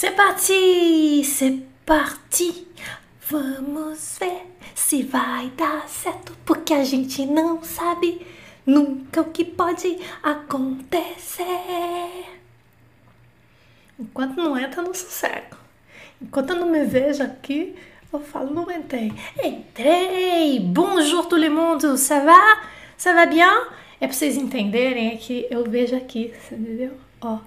C'est parti, c'est parti. Vamos ver se vai dar certo, porque a gente não sabe nunca o que pode acontecer. Enquanto não entra no sossego. Enquanto eu não me vejo aqui, eu falo, não entrei. Entrei! Bonjour tout le monde, ça va? Ça va bien? É pra vocês entenderem é que eu vejo aqui, entendeu? Ó.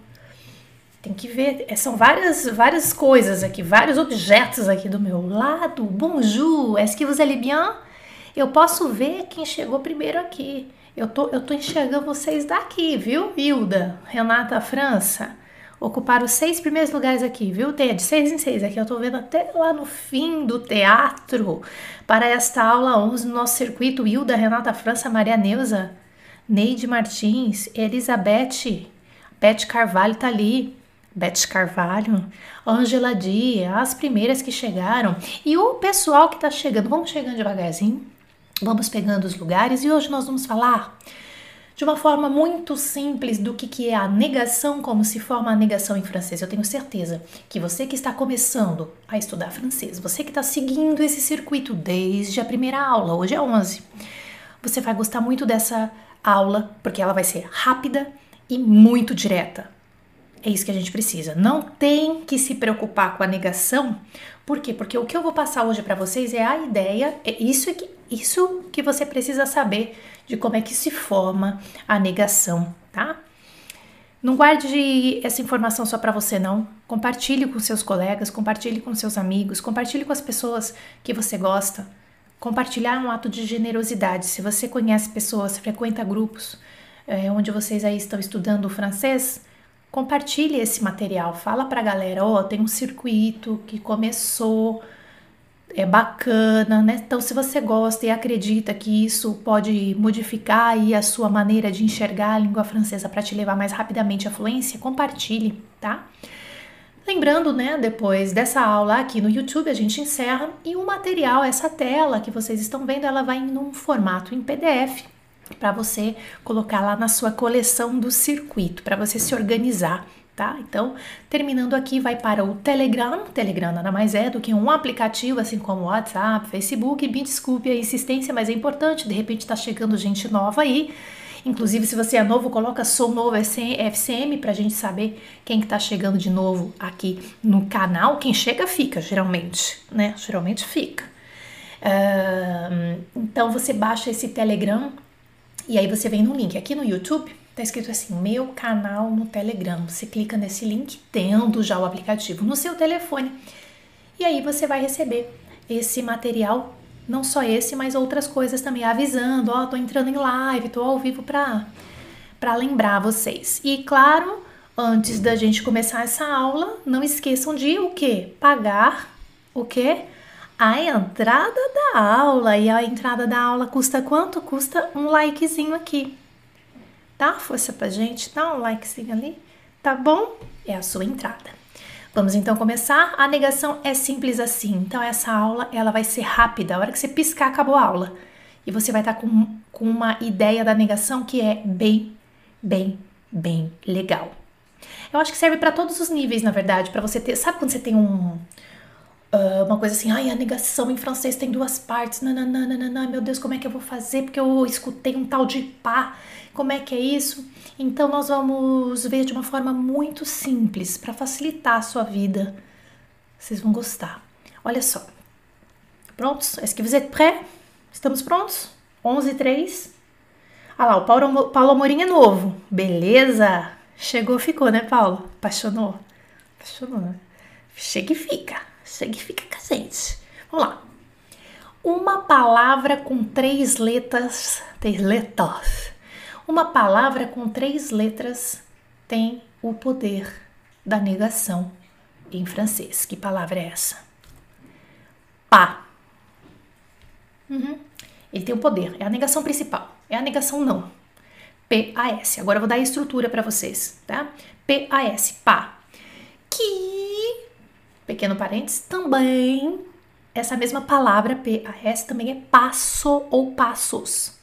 Tem que ver, é, são várias, várias coisas aqui, vários objetos aqui do meu lado. Bonjour, est-ce que vous allez bien? Eu posso ver quem chegou primeiro aqui. Eu tô, eu tô enxergando vocês daqui, viu? Hilda, Renata, França. Ocuparam os seis primeiros lugares aqui, viu? Tem de seis em seis aqui. Eu tô vendo até lá no fim do teatro para esta aula 11 no nosso circuito. Hilda, Renata, França, Maria Neuza, Neide Martins, Elizabeth, Beth Carvalho tá ali. Beth Carvalho, Angela Dia, as primeiras que chegaram e o pessoal que está chegando. Vamos chegando devagarzinho, vamos pegando os lugares e hoje nós vamos falar de uma forma muito simples do que, que é a negação, como se forma a negação em francês. Eu tenho certeza que você que está começando a estudar francês, você que está seguindo esse circuito desde a primeira aula, hoje é 11, você vai gostar muito dessa aula porque ela vai ser rápida e muito direta é isso que a gente precisa. Não tem que se preocupar com a negação. Por quê? Porque o que eu vou passar hoje para vocês é a ideia, é isso que, isso que você precisa saber de como é que se forma a negação, tá? Não guarde essa informação só para você não. Compartilhe com seus colegas, compartilhe com seus amigos, compartilhe com as pessoas que você gosta. Compartilhar é um ato de generosidade. Se você conhece pessoas, frequenta grupos é, onde vocês aí estão estudando francês, compartilhe esse material, fala para a galera, ó, oh, tem um circuito que começou, é bacana, né? Então, se você gosta e acredita que isso pode modificar aí a sua maneira de enxergar a língua francesa para te levar mais rapidamente à fluência, compartilhe, tá? Lembrando, né, depois dessa aula aqui no YouTube, a gente encerra e o material, essa tela que vocês estão vendo, ela vai em um formato em PDF para você colocar lá na sua coleção do circuito, para você se organizar, tá? Então, terminando aqui, vai para o Telegram. Telegram nada mais é do que um aplicativo, assim como WhatsApp, Facebook. Me desculpe a insistência, mas é importante, de repente está chegando gente nova aí. Inclusive, se você é novo, coloca sou novo FCM para a gente saber quem que tá chegando de novo aqui no canal. Quem chega fica, geralmente, né? Geralmente fica. Uh, então você baixa esse Telegram e aí você vem no link. Aqui no YouTube tá escrito assim: meu canal no Telegram. Você clica nesse link, tendo já o aplicativo no seu telefone. E aí você vai receber esse material, não só esse, mas outras coisas também, avisando, ó, oh, tô entrando em live, tô ao vivo pra, pra lembrar vocês. E claro, antes da gente começar essa aula, não esqueçam de o que? Pagar o que? A entrada da aula. E a entrada da aula custa quanto? Custa um likezinho aqui. Dá força pra gente, dá um likezinho ali, tá bom? É a sua entrada. Vamos então começar. A negação é simples assim. Então essa aula ela vai ser rápida. A hora que você piscar acabou a aula. E você vai estar tá com, com uma ideia da negação que é bem, bem, bem legal. Eu acho que serve para todos os níveis, na verdade, para você ter. Sabe quando você tem um Uh, uma coisa assim, ai, a negação em francês tem duas partes, nananana, meu Deus, como é que eu vou fazer? Porque eu escutei um tal de pá, como é que é isso? Então, nós vamos ver de uma forma muito simples, para facilitar a sua vida. Vocês vão gostar. Olha só. Prontos? Est-ce que vous êtes prêts? Estamos prontos? 11 e 3. Ah lá, o Paulo, Paulo Amorim é novo. Beleza? Chegou, ficou, né, Paulo? Apaixonou? Apaixonou, né? Chega e fica. Significa gente. Vamos lá. Uma palavra com três letras, três letras. Uma palavra com três letras tem o poder da negação em francês. Que palavra é essa? Pá. Uhum. Ele tem o poder, é a negação principal, é a negação não. P-A-S. Agora eu vou dar a estrutura para vocês, tá? P-A-S, pá. Que pequeno parênteses, também essa mesma palavra PAS também é passo ou passos,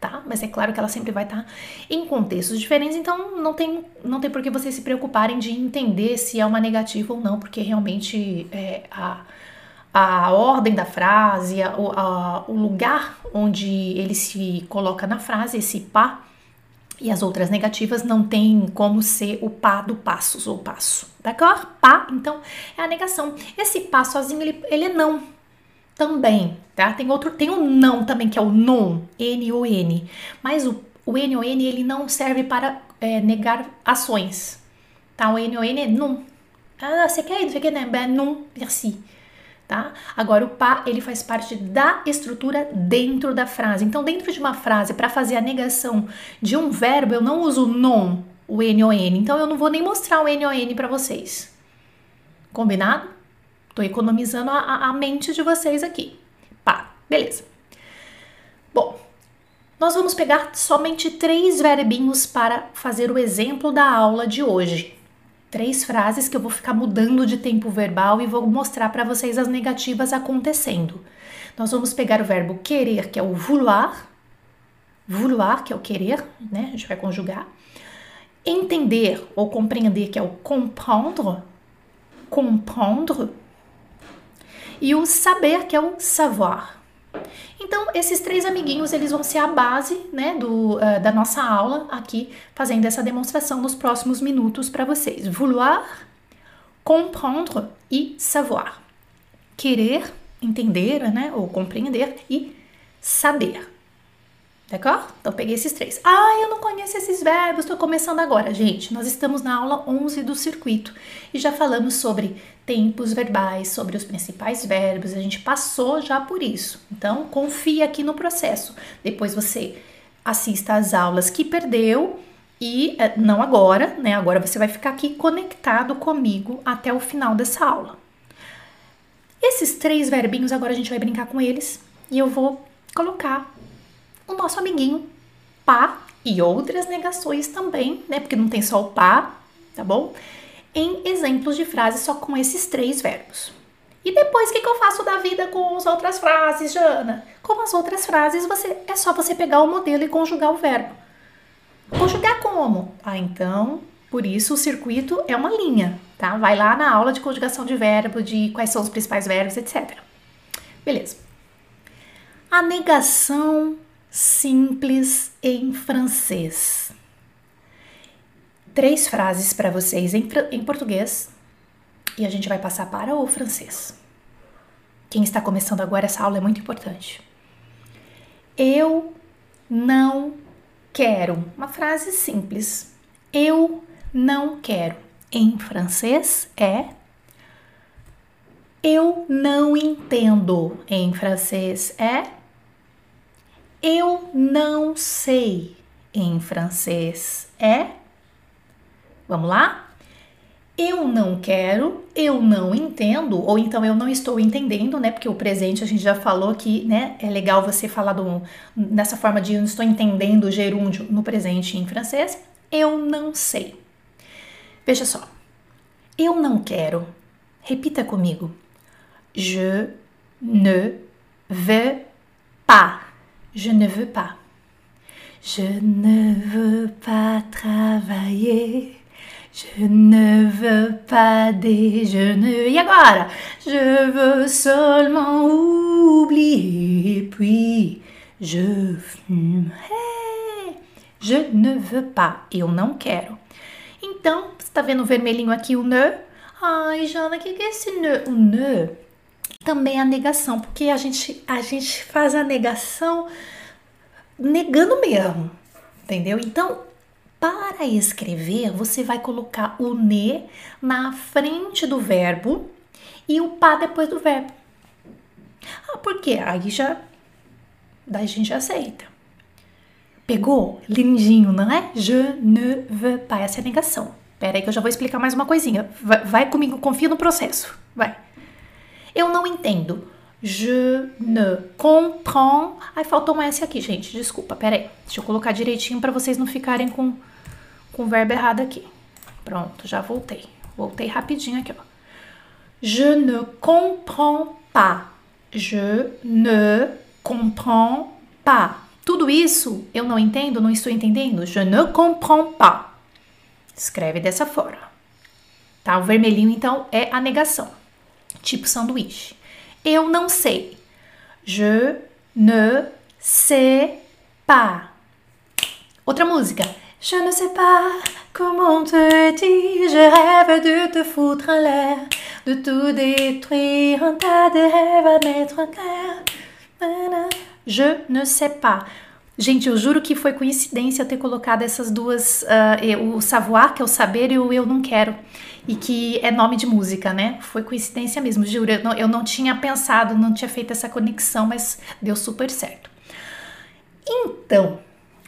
tá? Mas é claro que ela sempre vai estar tá em contextos diferentes, então não tem, não tem por que vocês se preocuparem de entender se é uma negativa ou não, porque realmente é, a, a ordem da frase, a, a, o lugar onde ele se coloca na frase, esse pá, e as outras negativas não tem como ser o pá do passos ou passo, d'accord? Pá, então, é a negação. Esse pá sozinho, ele, ele é não também, tá? Tem outro, tem o não também, que é o non, N-O-N. Mas o, o N-O-N, ele não serve para é, negar ações, tá? O N-O-N é non. Ah, você quer ir? Você quer? Ben, non, merci tá? Agora o pá, ele faz parte da estrutura dentro da frase. Então, dentro de uma frase, para fazer a negação de um verbo, eu não uso non, o N-O-N. Então, eu não vou nem mostrar o N-O-N para vocês. Combinado? Tô economizando a, a mente de vocês aqui. Pá, beleza. Bom, nós vamos pegar somente três verbinhos para fazer o exemplo da aula de hoje três frases que eu vou ficar mudando de tempo verbal e vou mostrar para vocês as negativas acontecendo. Nós vamos pegar o verbo querer, que é o vouloir, vouloir, que é o querer, né? A gente vai conjugar. Entender ou compreender, que é o comprendre, comprendre. E o saber, que é o savoir. Então, esses três amiguinhos, eles vão ser a base, né, do, uh, da nossa aula aqui, fazendo essa demonstração nos próximos minutos para vocês. Vouloir, comprendre e savoir. Querer, entender, né, ou compreender e saber. D'accord? Então peguei esses três. Ah, eu não conheço esses verbos, estou começando agora. Gente, nós estamos na aula 11 do circuito e já falamos sobre tempos verbais, sobre os principais verbos, a gente passou já por isso. Então, confia aqui no processo. Depois você assista às aulas que perdeu e eh, não agora, né? Agora você vai ficar aqui conectado comigo até o final dessa aula. Esses três verbinhos agora a gente vai brincar com eles e eu vou colocar o nosso amiguinho pá e outras negações também, né? Porque não tem só o pá, tá bom? Em exemplos de frases só com esses três verbos. E depois, o que, que eu faço da vida com as outras frases, Jana? Com as outras frases, você é só você pegar o modelo e conjugar o verbo. Conjugar como? Ah, então, por isso o circuito é uma linha, tá? Vai lá na aula de conjugação de verbo, de quais são os principais verbos, etc. Beleza. A negação simples em francês. Três frases para vocês em, em português e a gente vai passar para o francês. Quem está começando agora essa aula é muito importante. Eu não quero. Uma frase simples. Eu não quero. Em francês é eu não entendo. Em francês é eu não sei em francês é. Vamos lá? Eu não quero, eu não entendo, ou então eu não estou entendendo, né? Porque o presente a gente já falou que, né? É legal você falar do, nessa forma de eu não estou entendendo o gerúndio no presente em francês. Eu não sei. Veja só. Eu não quero. Repita comigo. Je ne veux pas. Je ne veux pas. Je ne veux pas travailler. Je ne veux pas déjeuner. Agora? Je veux seulement oublier. Puis je fume. Je ne veux pas. Eu não quero. Então, você está vendo o vermelhinho aqui, o ne? Ai, Jana, o que, que é esse ne? O ne também a negação, porque a gente, a gente faz a negação negando mesmo, entendeu? Então, para escrever, você vai colocar o ne na frente do verbo e o pá depois do verbo. Ah, por quê? Aí já, daí a gente aceita. Pegou? Lindinho, não é? Je ne veux pas. Essa é a negação. Pera aí que eu já vou explicar mais uma coisinha. Vai, vai comigo, confia no processo. Vai. Eu não entendo. Je ne comprends. Ai, faltou um S aqui, gente. Desculpa, peraí. Deixa eu colocar direitinho para vocês não ficarem com, com o verbo errado aqui. Pronto, já voltei. Voltei rapidinho aqui, ó. Je ne comprends pas. Je ne comprends pas. Tudo isso eu não entendo, não estou entendendo. Je ne comprends pas. Escreve dessa forma. Tá? O vermelhinho, então, é a negação. Tipo sanduíche. Eu não sei. Je ne sais pas. Outra música. Je ne sais pas comment te dire, je rêve de te foutre en l'air, de tout détruire, un tas de rêves à mettre en terre. Je ne sais pas. Gente, eu juro que foi coincidência eu ter colocado essas duas, uh, o savoir, que é o saber, e o eu não quero, e que é nome de música, né? Foi coincidência mesmo, juro. Eu não, eu não tinha pensado, não tinha feito essa conexão, mas deu super certo. Então,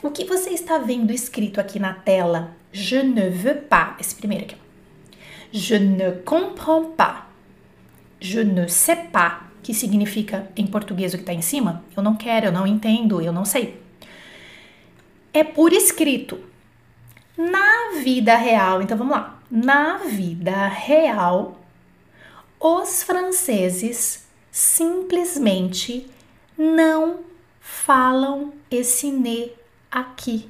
o que você está vendo escrito aqui na tela? Je ne veux pas. Esse primeiro aqui. Je ne comprends pas. Je ne sais pas. Que significa em português o que está em cima? Eu não quero, eu não entendo, eu não sei. É por escrito. Na vida real, então vamos lá. Na vida real, os franceses simplesmente não falam esse ne aqui.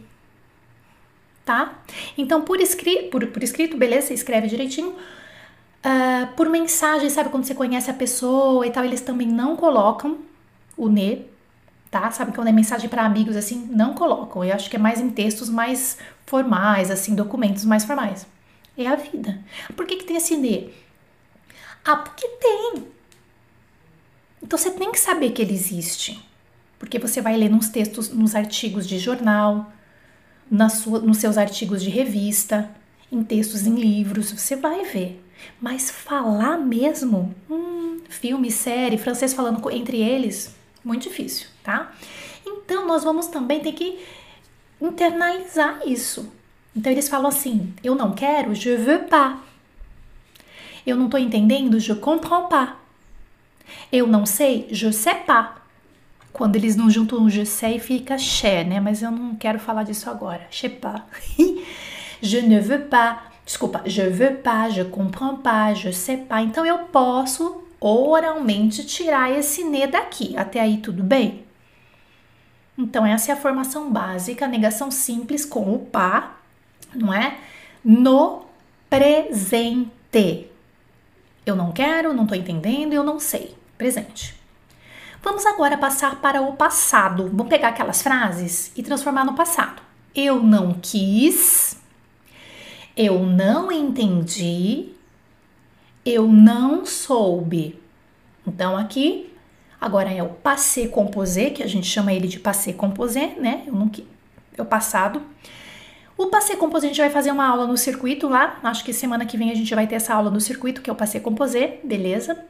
Tá? Então, por, escri por, por escrito, beleza, escreve direitinho. Uh, por mensagem, sabe quando você conhece a pessoa e tal, eles também não colocam o ne, tá? Sabe quando é mensagem para amigos assim, não colocam. Eu acho que é mais em textos mais formais, assim, documentos mais formais. É a vida. Por que, que tem esse ne? Ah, porque tem. Então você tem que saber que ele existe porque você vai ler nos textos, nos artigos de jornal, na sua, nos seus artigos de revista, em textos em livros, você vai ver. Mas falar mesmo, hum, filme, série, francês falando entre eles, muito difícil, tá? Então nós vamos também ter que internalizar isso. Então eles falam assim: eu não quero, je veux pas. Eu não tô entendendo, je comprends pas. Eu não sei, je sais pas. Quando eles não juntam um je sais fica che, né? Mas eu não quero falar disso agora. Je sais pas. je ne veux pas. Desculpa, je veux pas, je comprends pas, je sais pas. Então eu posso oralmente tirar esse ne daqui. Até aí tudo bem? Então essa é a formação básica, negação simples com o pa, não é? No presente. Eu não quero, não tô entendendo, eu não sei. Presente. Vamos agora passar para o passado. Vamos pegar aquelas frases e transformar no passado. Eu não quis, eu não entendi, eu não soube. Então aqui agora é o passé composé, que a gente chama ele de passé composé, né? Eu não é o passado. O passé composé a gente vai fazer uma aula no circuito lá. Acho que semana que vem a gente vai ter essa aula no circuito, que é o passé composé, beleza?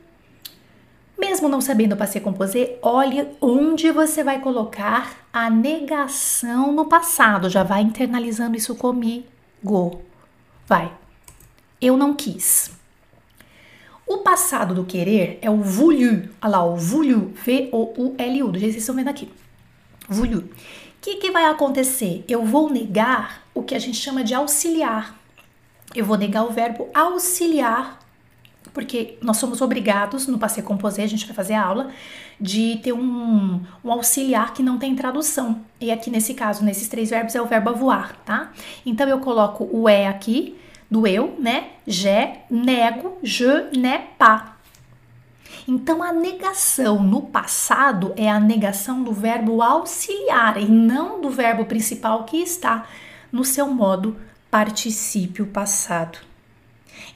Mesmo não sabendo passé composé, olhe onde você vai colocar a negação no passado. Já vai internalizando isso comigo. Vai. Eu não quis. O passado do querer é o voulu. Olha lá, o voulu. V-O-U-L-U. Do jeito que vocês estão vendo aqui. Voulu. O que, que vai acontecer? Eu vou negar o que a gente chama de auxiliar. Eu vou negar o verbo auxiliar porque nós somos obrigados, no Passei Composé, a gente vai fazer a aula, de ter um, um, auxiliar que não tem tradução. E aqui nesse caso, nesses três verbos, é o verbo voar, tá? Então eu coloco o é aqui, do eu, né? Je, nego, je, ne, pas. Então a negação no passado é a negação do verbo auxiliar e não do verbo principal que está no seu modo particípio passado.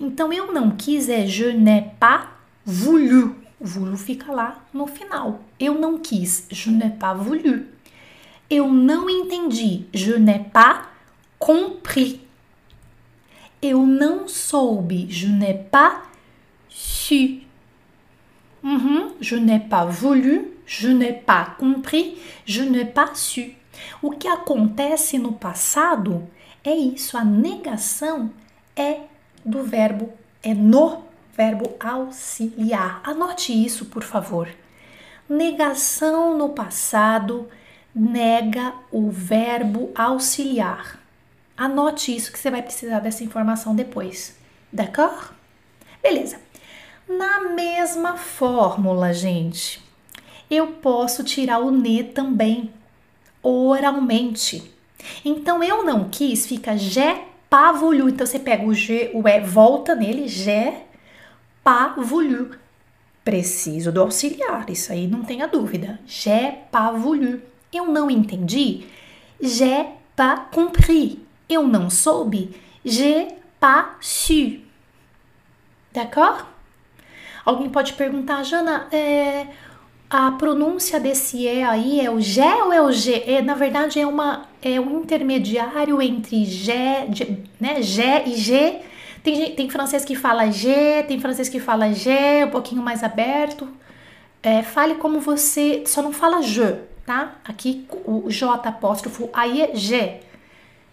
Então eu não quis é je n'ai pas voulu. Voulu fica lá no final. Eu não quis, je n'ai pas voulu. Eu não entendi, je n'ai pas compris. Eu não soube, je n'ai pas su. Uhum. Je n'ai pas voulu, je n'ai pas compris, je n'ai pas su. O que acontece no passado é isso, a negação é do verbo é no verbo auxiliar. Anote isso, por favor. Negação no passado nega o verbo auxiliar. Anote isso que você vai precisar dessa informação depois. D'accord? Beleza. Na mesma fórmula, gente, eu posso tirar o ne também. oralmente. Então eu não quis, fica j'ai pas voulu. Então você pega o G, o E, volta nele, j'ai pas voulu. Preciso do auxiliar, isso aí não tenha dúvida. J'ai pas voulu. Eu não entendi. J'ai pas compris. Eu não soube. J'ai pas su. D'accord? Alguém pode perguntar, Jana, é, a pronúncia desse E aí é o G ou é o G? É, na verdade, é, uma, é um intermediário entre G, né, G e G. Tem, tem francês que fala G, tem francês que fala G, um pouquinho mais aberto. É, fale como você, só não fala je, tá? Aqui o J apóstrofo, aí é G.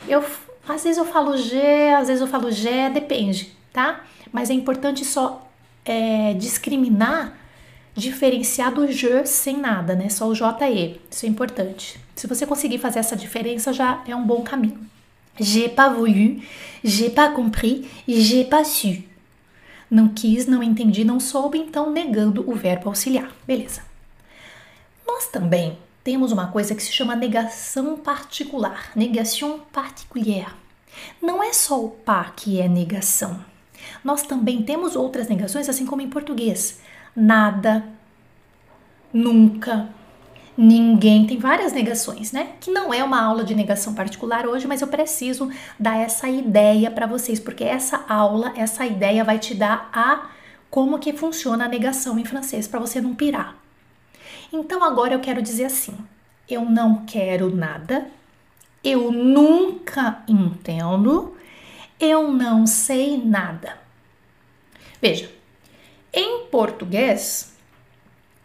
Eu, às vezes eu falo G, às vezes eu falo G, depende, tá? Mas é importante só é, discriminar, diferenciar do je sem nada, né? Só o JE. Isso é importante. Se você conseguir fazer essa diferença, já é um bom caminho. J'ai pas voulu, j'ai pas compris, j'ai pas su. Não quis, não entendi, não soube, então negando o verbo auxiliar. Beleza. Nós também temos uma coisa que se chama negação particular, negation particulière. Não é só o pas que é negação. Nós também temos outras negações, assim como em português. Nada, nunca, ninguém. Tem várias negações, né? Que não é uma aula de negação particular hoje, mas eu preciso dar essa ideia para vocês, porque essa aula, essa ideia vai te dar a como que funciona a negação em francês para você não pirar. Então agora eu quero dizer assim: eu não quero nada, eu nunca entendo, eu não sei nada. Veja, em português,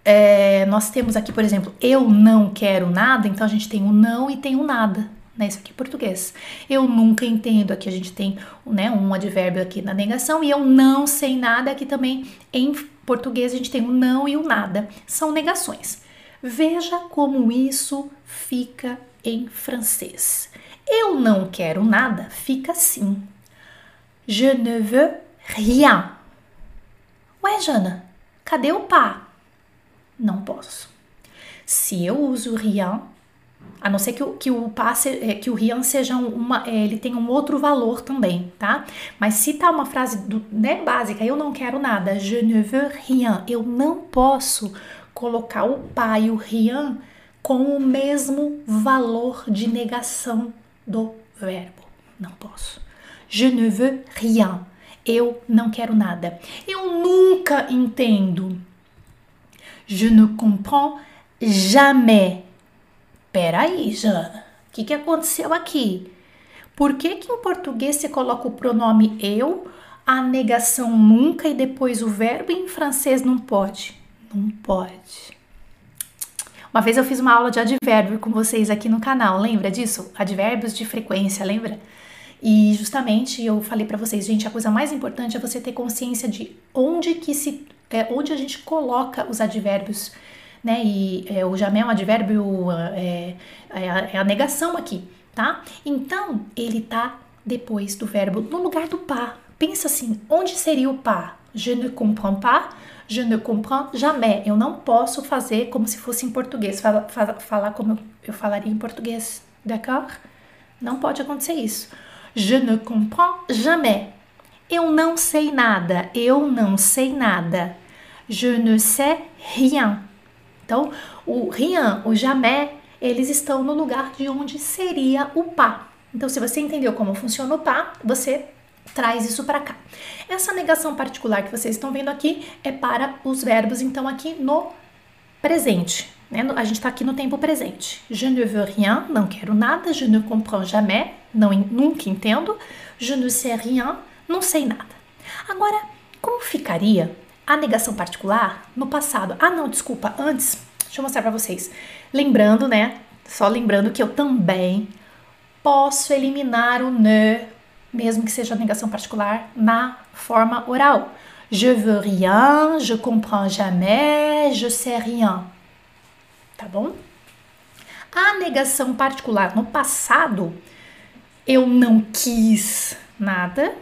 é, nós temos aqui, por exemplo, eu não quero nada, então a gente tem o não e tem o nada. Né? Isso aqui é português. Eu nunca entendo, aqui a gente tem né, um advérbio aqui na negação, e eu não sei nada, aqui também em português a gente tem o não e o nada. São negações. Veja como isso fica em francês. Eu não quero nada fica assim. Je ne veux rien. Ué, Jana, cadê o pá? Não posso. Se eu uso rien, a não ser que o, que o pá, se, é, que o rien seja uma, é, ele tem um outro valor também, tá? Mas se tá uma frase do, né, básica, eu não quero nada, je ne veux rien, eu não posso colocar o e o rien com o mesmo valor de negação do verbo. Não posso. Je ne veux rien. Eu não quero nada. Eu nunca entendo. Je ne comprends jamais. Peraí, Jana. O que, que aconteceu aqui? Por que, que em português você coloca o pronome eu, a negação nunca e depois o verbo em francês não pode? Não pode. Uma vez eu fiz uma aula de advérbio com vocês aqui no canal, lembra disso? Advérbios de frequência, lembra? E justamente eu falei para vocês, gente, a coisa mais importante é você ter consciência de onde que se, é, onde a gente coloca os advérbios, né? E é, o jamais é um advérbio, é, é, a, é a negação aqui, tá? Então ele tá depois do verbo no lugar do pas. Pensa assim, onde seria o pas? Je ne comprends pas, je ne comprends jamais. Eu não posso fazer como se fosse em português, falar, falar como eu falaria em português, d'accord? Não pode acontecer isso. Je ne comprends jamais. Eu não sei nada. Eu não sei nada. Je ne sais rien. Então, o rien, o jamais, eles estão no lugar de onde seria o pas. Então, se você entendeu como funciona o pas, você traz isso para cá. Essa negação particular que vocês estão vendo aqui é para os verbos, então, aqui no presente. Né? A gente está aqui no tempo presente. Je ne veux rien, não quero nada. Je ne comprends jamais, não, nunca entendo. Je ne sais rien, não sei nada. Agora, como ficaria a negação particular no passado? Ah, não, desculpa, antes, deixa eu mostrar para vocês. Lembrando, né? Só lembrando que eu também posso eliminar o ne, mesmo que seja negação particular, na forma oral. Je veux rien, je comprends jamais, je sais rien tá bom? A negação particular no passado, eu não quis nada,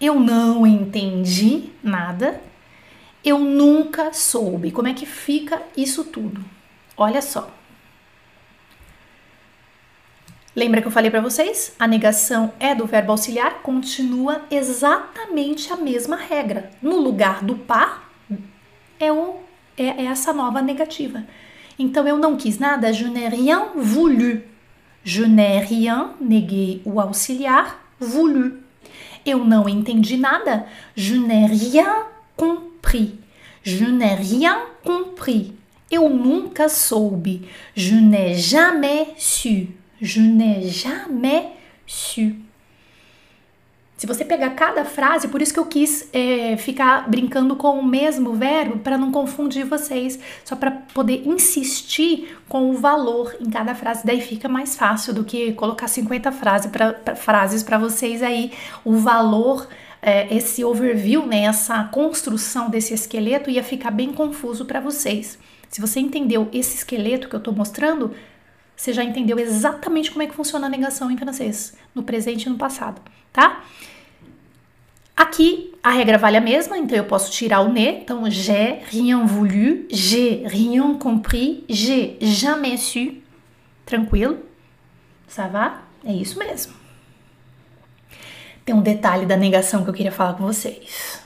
eu não entendi nada, eu nunca soube. Como é que fica isso tudo? Olha só. Lembra que eu falei para vocês? A negação é do verbo auxiliar, continua exatamente a mesma regra. No lugar do pas é, é, é essa nova negativa. Então eu não quis nada, je n'ai rien voulu. Je n'ai rien, neguei o auxiliar, voulu. Eu não entendi nada, je n'ai rien compris. Je n'ai rien compris. Eu nunca soube. Je n'ai jamais su. Je n'ai jamais su. Se você pegar cada frase, por isso que eu quis é, ficar brincando com o mesmo verbo para não confundir vocês, só para poder insistir com o valor em cada frase. Daí fica mais fácil do que colocar 50 frase pra, pra frases para vocês aí. O valor, é, esse overview, né, essa construção desse esqueleto ia ficar bem confuso para vocês. Se você entendeu esse esqueleto que eu estou mostrando, você já entendeu exatamente como é que funciona a negação em francês, no presente e no passado, tá? Aqui a regra vale a mesma, então eu posso tirar o né. Então, j'ai rien voulu, j'ai rien compris, j'ai jamais su. Tranquilo? Ça va? É isso mesmo. Tem um detalhe da negação que eu queria falar com vocês.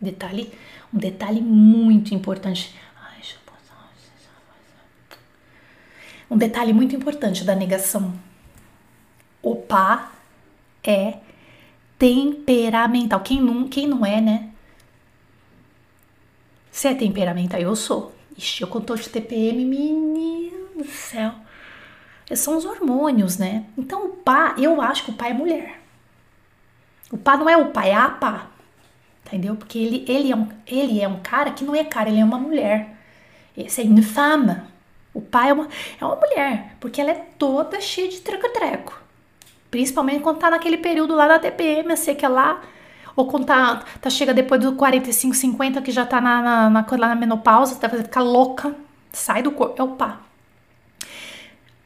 Detalhe, um detalhe muito importante. Um detalhe muito importante da negação. O pá é temperamental. Quem não, quem não é, né? Você é temperamental? Eu sou. Ixi, eu contou de TPM, menino do céu. São os hormônios, né? Então o pá, eu acho que o pai é mulher. O pá não é o pai, é a pá. Entendeu? Porque ele, ele, é um, ele é um cara que não é cara, ele é uma mulher. Esse é infame. O pai é uma, é uma mulher, porque ela é toda cheia de treco-treco. Principalmente quando tá naquele período lá da TPM, sei que é lá, ou quando tá, tá chega depois do 45, 50, que já tá na, na, na, na menopausa, tá fazendo ficar louca, sai do corpo, é o pá.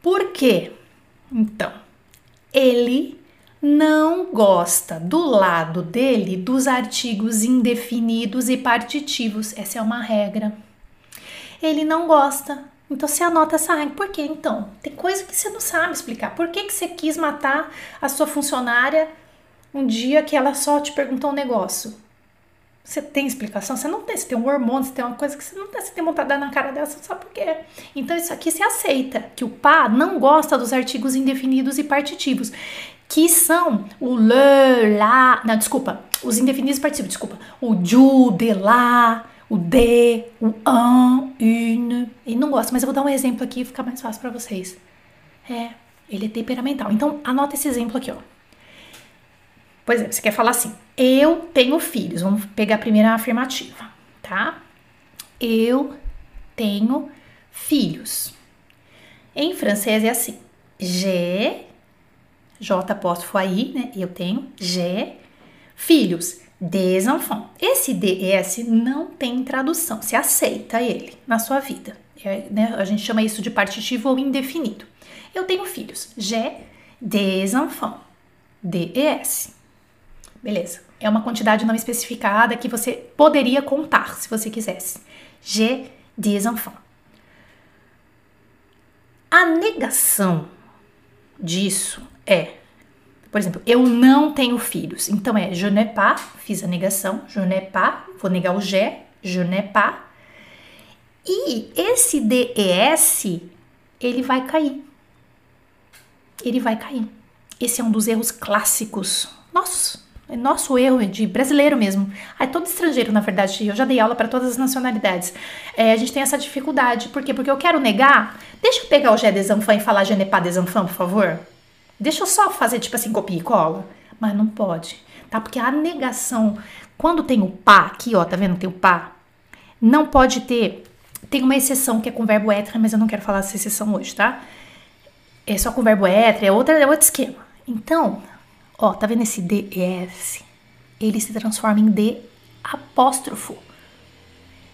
Por quê? Então, ele não gosta do lado dele dos artigos indefinidos e partitivos. Essa é uma regra. Ele não gosta então você anota essa regra. Por quê então? Tem coisa que você não sabe explicar. Por que, que você quis matar a sua funcionária um dia que ela só te perguntou um negócio? Você tem explicação? Você não tem, você tem um hormônio, você tem uma coisa que você não tem, você tem vontade de dar na cara dela, você não sabe por quê. Então isso aqui se aceita, que o pá não gosta dos artigos indefinidos e partitivos, que são o le, la, não, desculpa, os indefinidos e partitivos, desculpa, o ju, de, lá, o de, o un, une. Ele não gosta, mas eu vou dar um exemplo aqui ficar mais fácil para vocês. É, ele é temperamental. Então, anota esse exemplo aqui, ó. Por exemplo, você quer falar assim: eu tenho filhos. Vamos pegar a primeira afirmativa, tá? Eu tenho filhos. Em francês é assim: J, J apóstrofo aí, né? Eu tenho, J, filhos des enfants. Esse DS não tem tradução, se aceita ele na sua vida. É, né, a gente chama isso de partitivo ou indefinido. Eu tenho filhos. J'ai des enfants. DES. Beleza. É uma quantidade não especificada que você poderia contar se você quisesse. J'ai des enfants. A negação disso é por exemplo, eu não tenho filhos. Então é je n'ai pas, fiz a negação, je n'ai pas, vou negar o je, je n'ai pas. E esse DES, ele vai cair. Ele vai cair. Esse é um dos erros clássicos. Nosso, é nosso erro de brasileiro mesmo. É todo estrangeiro, na verdade. Eu já dei aula para todas as nacionalidades. É, a gente tem essa dificuldade. Por quê? Porque eu quero negar. Deixa eu pegar o Gé des enfants e falar je n'ai pas des enfants, por favor. Deixa eu só fazer tipo assim, copia e cola. Mas não pode, tá? Porque a negação, quando tem o pá aqui, ó, tá vendo? Tem o pá. Não pode ter. Tem uma exceção que é com verbo être, mas eu não quero falar essa exceção hoje, tá? É só com verbo être, é, outra, é outro esquema. Então, ó, tá vendo esse DS? Ele se transforma em D apóstrofo.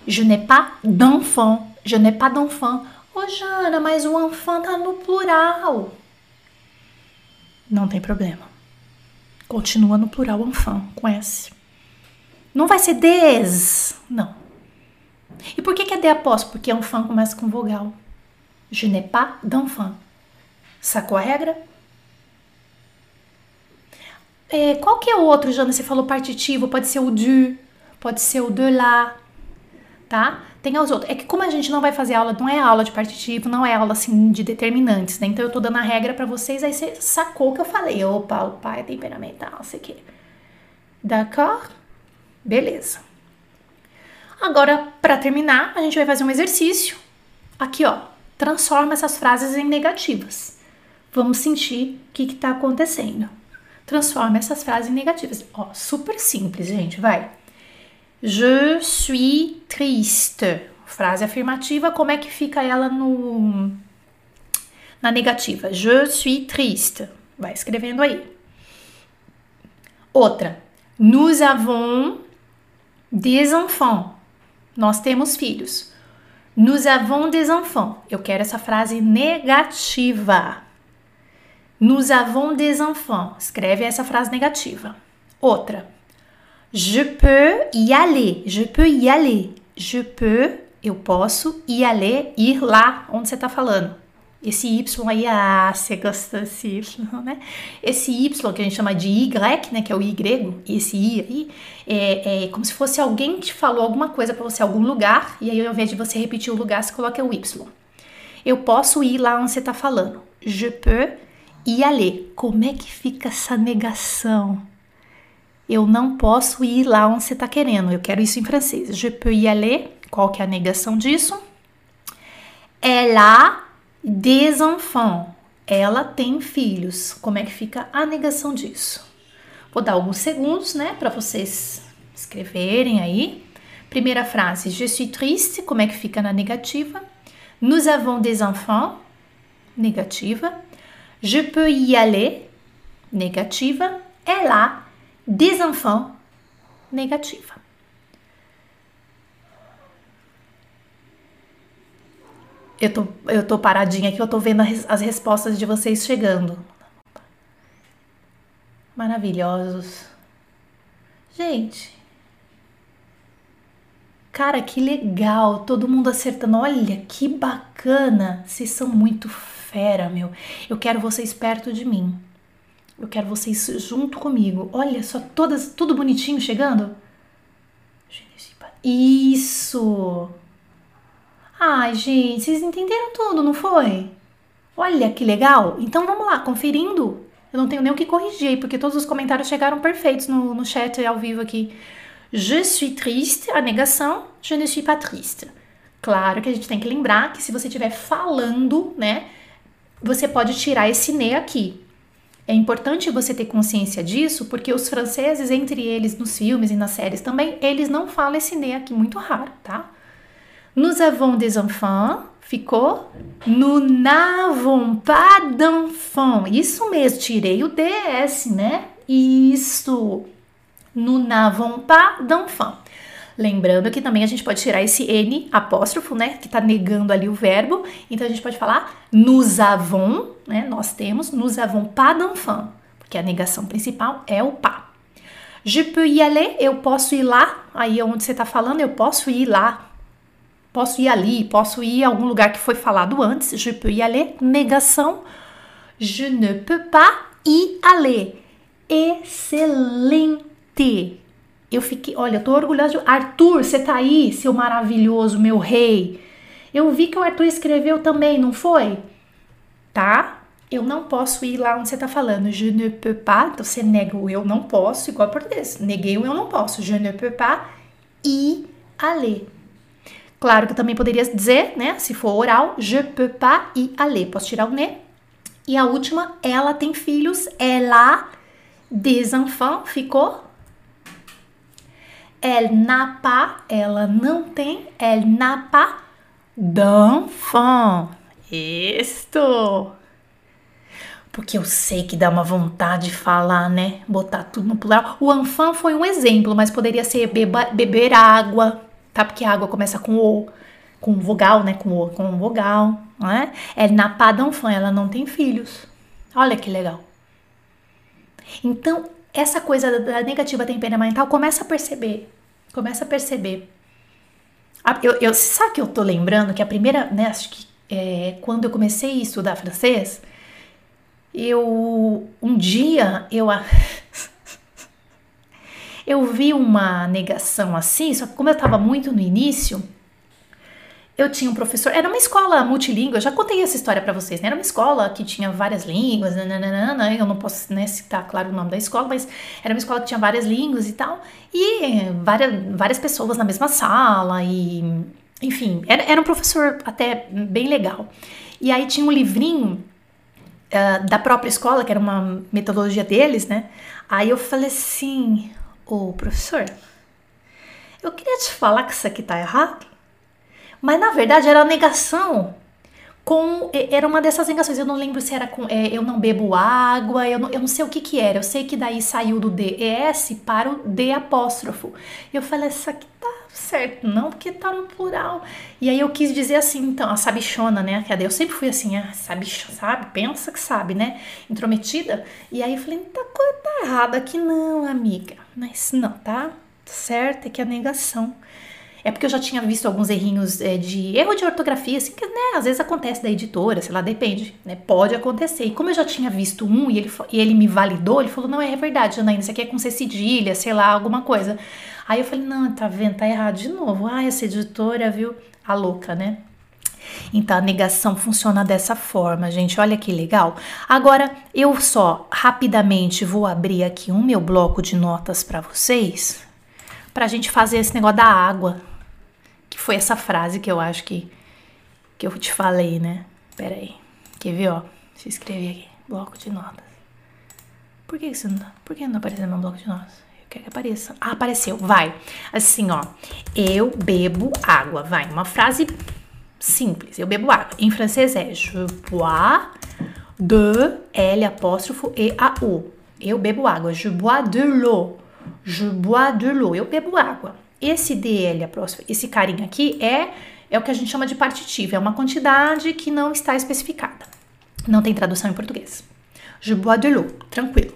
Je n'ai pas d'enfant. Je n'ai pas d'enfant. Ô, Jana, mas o enfant tá no plural. Não tem problema. Continua no plural enfant, com S. Não vai ser des, não. E por que, que é de apóstolo? Porque enfant começa com vogal. Je n'ai pas d'enfant. Sacou a regra? É, qual que é o outro, Jana? Você falou partitivo, pode ser o du, pode ser o de lá, tá? Tem os outros. É que como a gente não vai fazer aula, não é aula de partitivo, não é aula assim de determinantes, né? Então eu tô dando a regra para vocês, aí você sacou que eu falei. Opa, o pai é temperamental, sei que. D'accord? Beleza. Agora, para terminar, a gente vai fazer um exercício. Aqui, ó. Transforma essas frases em negativas. Vamos sentir o que está acontecendo. Transforma essas frases em negativas. Ó, super simples, gente. Vai. Je suis triste. Frase afirmativa, como é que fica ela no na negativa? Je suis triste. Vai escrevendo aí. Outra. Nous avons des enfants. Nós temos filhos. Nous avons des enfants. Eu quero essa frase negativa. Nous avons des enfants. Escreve essa frase negativa. Outra. Je peux y aller. Je peux y aller. Je peux, eu posso, y aller, ir lá onde você está falando. Esse Y aí, ah, você gosta desse Y, né? Esse Y que a gente chama de Y, né? Que é o grego, esse I aí, é, é como se fosse alguém que falou alguma coisa para você, algum lugar, e aí ao invés de você repetir o lugar, você coloca o Y. Eu posso ir lá onde você está falando. Je peux y aller. Como é que fica essa negação? Eu não posso ir lá onde você está querendo. Eu quero isso em francês. Je peux y aller. Qual que é a negação disso? Elle a des enfants. Ela tem filhos. Como é que fica a negação disso? Vou dar alguns segundos, né, para vocês escreverem aí. Primeira frase, je suis triste. Como é que fica na negativa? Nous avons des enfants. Negativa. Je peux y aller. Negativa. Elle a des enfants, negativa. Eu tô, eu tô paradinha aqui, eu tô vendo as respostas de vocês chegando. Maravilhosos. Gente. Cara, que legal. Todo mundo acertando. Olha, que bacana. Vocês são muito fera, meu. Eu quero vocês perto de mim. Eu quero vocês junto comigo. Olha só, todas, tudo bonitinho chegando. Isso! Ai, gente, vocês entenderam tudo, não foi? Olha que legal! Então vamos lá, conferindo. Eu não tenho nem o que corrigir porque todos os comentários chegaram perfeitos no, no chat ao vivo aqui. Je suis triste, a negação, je ne suis pas triste. Claro que a gente tem que lembrar que se você estiver falando, né, você pode tirar esse ne aqui. É importante você ter consciência disso, porque os franceses, entre eles nos filmes e nas séries também, eles não falam esse né aqui muito raro, tá? Nous avons des enfants, ficou? Nous n'avons pas d'enfants. Isso mesmo, tirei o DS, né? Isso. Nous n'avons pas d'enfants. Lembrando que também a gente pode tirar esse N apóstrofo, né? Que tá negando ali o verbo. Então a gente pode falar nous avons, né? Nós temos, nous avons pas d'enfant. Porque a negação principal é o pas. Je peux y aller, eu posso ir lá. Aí onde você tá falando, eu posso ir lá. Posso ir ali, posso ir a algum lugar que foi falado antes. Je peux y aller. Negação. Je ne peux pas y aller. Excelente. Eu fiquei, olha, eu tô orgulhosa de Arthur, você tá aí, seu maravilhoso, meu rei. Eu vi que o Arthur escreveu também, não foi? Tá? Eu não posso ir lá onde você tá falando. Je ne peux pas. Então você nega o eu não posso, igual português. Neguei o eu não posso. Je ne peux pas y aller. Claro que eu também poderia dizer, né? Se for oral, je peux pas y aller. Posso tirar o ne. E a última, ela tem filhos. Ela des enfants. Ficou? Elle n'a pas, ela não tem, elle n'a pas d'enfant. Isto! Porque eu sei que dá uma vontade de falar, né? Botar tudo no plural. O enfant foi um exemplo, mas poderia ser beba, beber água, tá? Porque a água começa com o, com vogal, né? Com o, com vogal, não é? N'a pas d'enfant, ela não tem filhos. Olha que legal. Então, essa coisa da negativa temperamental começa a perceber Começa a perceber. Eu, eu, sabe que eu tô lembrando que a primeira, né, acho que é, quando eu comecei a estudar francês, Eu um dia eu eu vi uma negação assim, só que como eu estava muito no início, eu tinha um professor, era uma escola multilíngua, já contei essa história para vocês, né? Era uma escola que tinha várias línguas, nananana, eu não posso né, citar, claro, o nome da escola, mas era uma escola que tinha várias línguas e tal, e várias, várias pessoas na mesma sala, e enfim, era, era um professor até bem legal. E aí tinha um livrinho uh, da própria escola, que era uma metodologia deles, né? Aí eu falei assim, ô professor, eu queria te falar que isso aqui tá errado. Mas na verdade era negação com era uma dessas negações. Eu não lembro se era com é, eu não bebo água, eu não, eu não sei o que que era. Eu sei que daí saiu do DES para o D apóstrofo. E eu falei, isso aqui tá certo, não, porque tá no plural. E aí eu quis dizer assim, então, a sabichona, né? Que eu sempre fui assim, sabichona, sabe? Pensa que sabe, né? Intrometida. E aí eu falei, tá coisa tá errada aqui não, amiga. Mas não, tá certo, é que é a negação. É porque eu já tinha visto alguns errinhos é, de erro de ortografia, assim, que né, às vezes acontece da editora, sei lá, depende, né? Pode acontecer. E como eu já tinha visto um e ele, e ele me validou, ele falou: não, é verdade, Janaína, isso aqui é com C cedilha, sei lá, alguma coisa. Aí eu falei: não, tá vendo, tá errado de novo. Ah, essa editora, viu? A louca, né? Então a negação funciona dessa forma, gente. Olha que legal. Agora eu só rapidamente vou abrir aqui um meu bloco de notas para vocês, para a gente fazer esse negócio da água, que foi essa frase que eu acho que, que eu te falei, né? Pera aí. Quer ver, ó? Deixa eu escrever aqui. Bloco de notas. Por que isso não, por que não apareceu no meu bloco de notas? Eu quero que apareça. Ah, apareceu. Vai. Assim, ó. Eu bebo água. Vai. Uma frase simples. Eu bebo água. Em francês é Je bois de L apóstrofo E A U. Eu bebo água. Je bois de l'eau. Je bois de l'eau. Eu bebo água. Esse DL, esse carinha aqui, é, é o que a gente chama de partitiva, é uma quantidade que não está especificada. Não tem tradução em português. Je bois de l'eau, tranquilo.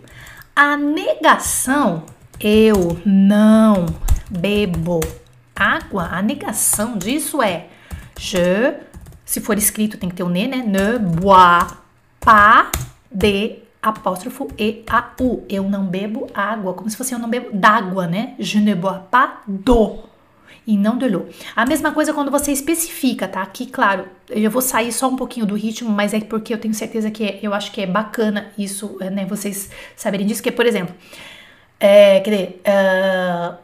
A negação, eu não bebo água, a negação disso é je, se for escrito tem que ter o ne, né? Ne bois pas de apóstrofo e a u. Eu não bebo água, como se fosse eu não bebo d'água, né? Je ne bois pas d'eau e não de l'eau. A mesma coisa quando você especifica, tá? Aqui, claro, eu vou sair só um pouquinho do ritmo, mas é porque eu tenho certeza que é, eu acho que é bacana isso, né? Vocês saberem disso, que por exemplo, é, quer dizer, uh,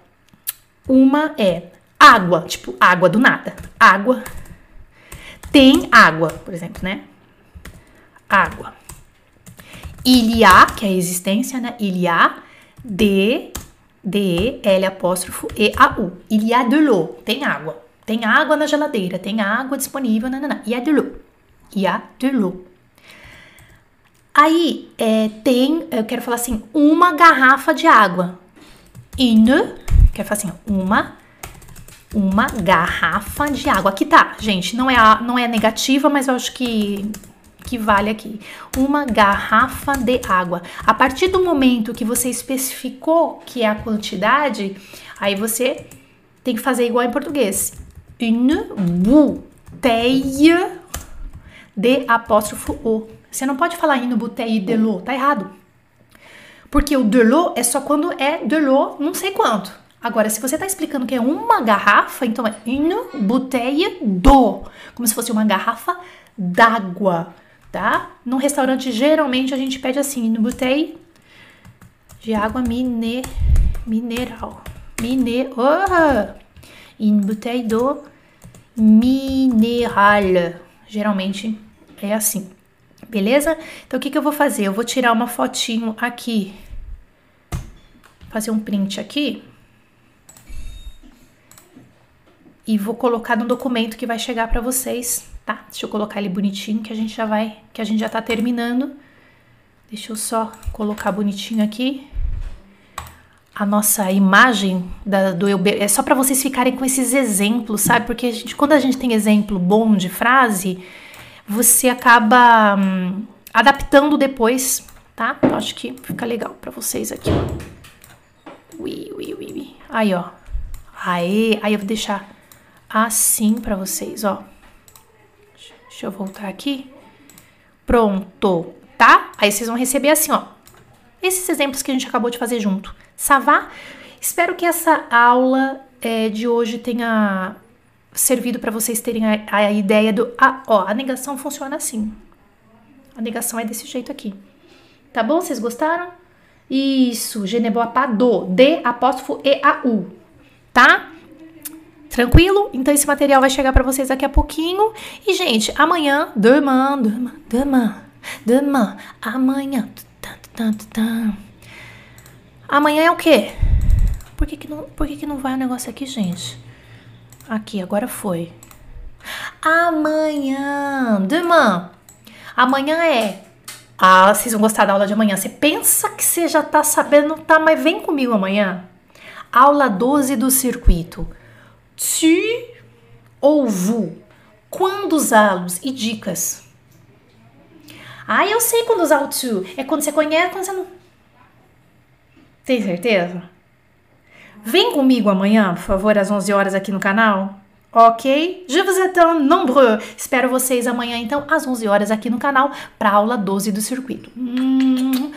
uma é água, tipo água do nada. Água tem água, por exemplo, né? Água. Il y a, que é a existência, né? Il y a de, de, L apóstrofo e a U. Il y a de l'eau, tem água. Tem água na geladeira, tem água disponível, nanana. Il y a de l'eau. Il y a de l'eau. Aí é, tem, eu quero falar assim, uma garrafa de água. Une, quero falar assim, uma, uma garrafa de água. Aqui tá, gente, não é, a, não é negativa, mas eu acho que que vale aqui. Uma garrafa de água. A partir do momento que você especificou que é a quantidade, aí você tem que fazer igual em português. Une bouteille de apóstrofo O. Você não pode falar une bouteille de l'eau, tá errado. Porque o de l'eau é só quando é de l'eau não sei quanto. Agora, se você está explicando que é uma garrafa, então é une bouteille d'eau, como se fosse uma garrafa d'água tá? No restaurante, geralmente, a gente pede assim, no botei de água mine, mineral. Mine, oh! Une bouteille d'eau mineral. Geralmente é assim, beleza? Então, o que, que eu vou fazer? Eu vou tirar uma fotinho aqui. Fazer um print aqui. E vou colocar no documento que vai chegar para vocês tá? Deixa eu colocar ele bonitinho que a gente já vai, que a gente já tá terminando. Deixa eu só colocar bonitinho aqui a nossa imagem da, do eu é só para vocês ficarem com esses exemplos, sabe? Porque a gente, quando a gente tem exemplo bom de frase, você acaba hum, adaptando depois, tá? Eu acho que fica legal para vocês aqui. Ui, ui, ui, ui. Aí, ó. Aê, aí eu vou deixar assim para vocês, ó. Deixa eu voltar aqui. Pronto. tá? Aí vocês vão receber assim, ó. Esses exemplos que a gente acabou de fazer junto. Savá? Espero que essa aula é, de hoje tenha servido para vocês terem a, a, ideia do. Ah, ó, a negação funciona assim. A negação é desse jeito aqui. Tá bom? Vocês gostaram? Isso, do, D apóstrofo E A U. Tá? Tranquilo? Então esse material vai chegar para vocês daqui a pouquinho. E gente, amanhã, demain, demain, demain, demain, amanhã. Amanhã é o quê? Por que que não, por que que não vai o negócio aqui, gente? Aqui, agora foi. Amanhã, demain. Amanhã é ah, vocês vão gostar da aula de amanhã. Você pensa que você já tá sabendo, tá? Mas vem comigo amanhã. Aula 12 do circuito. Tu ou vous? Quando usá-los e dicas. Ah, eu sei quando usar o to. É quando você conhece, quando você não. Tem certeza? Vem comigo amanhã, por favor, às 11 horas aqui no canal. Ok? Je vous attends nombreux. Espero vocês amanhã, então, às 11 horas aqui no canal para aula 12 do circuito. Hum.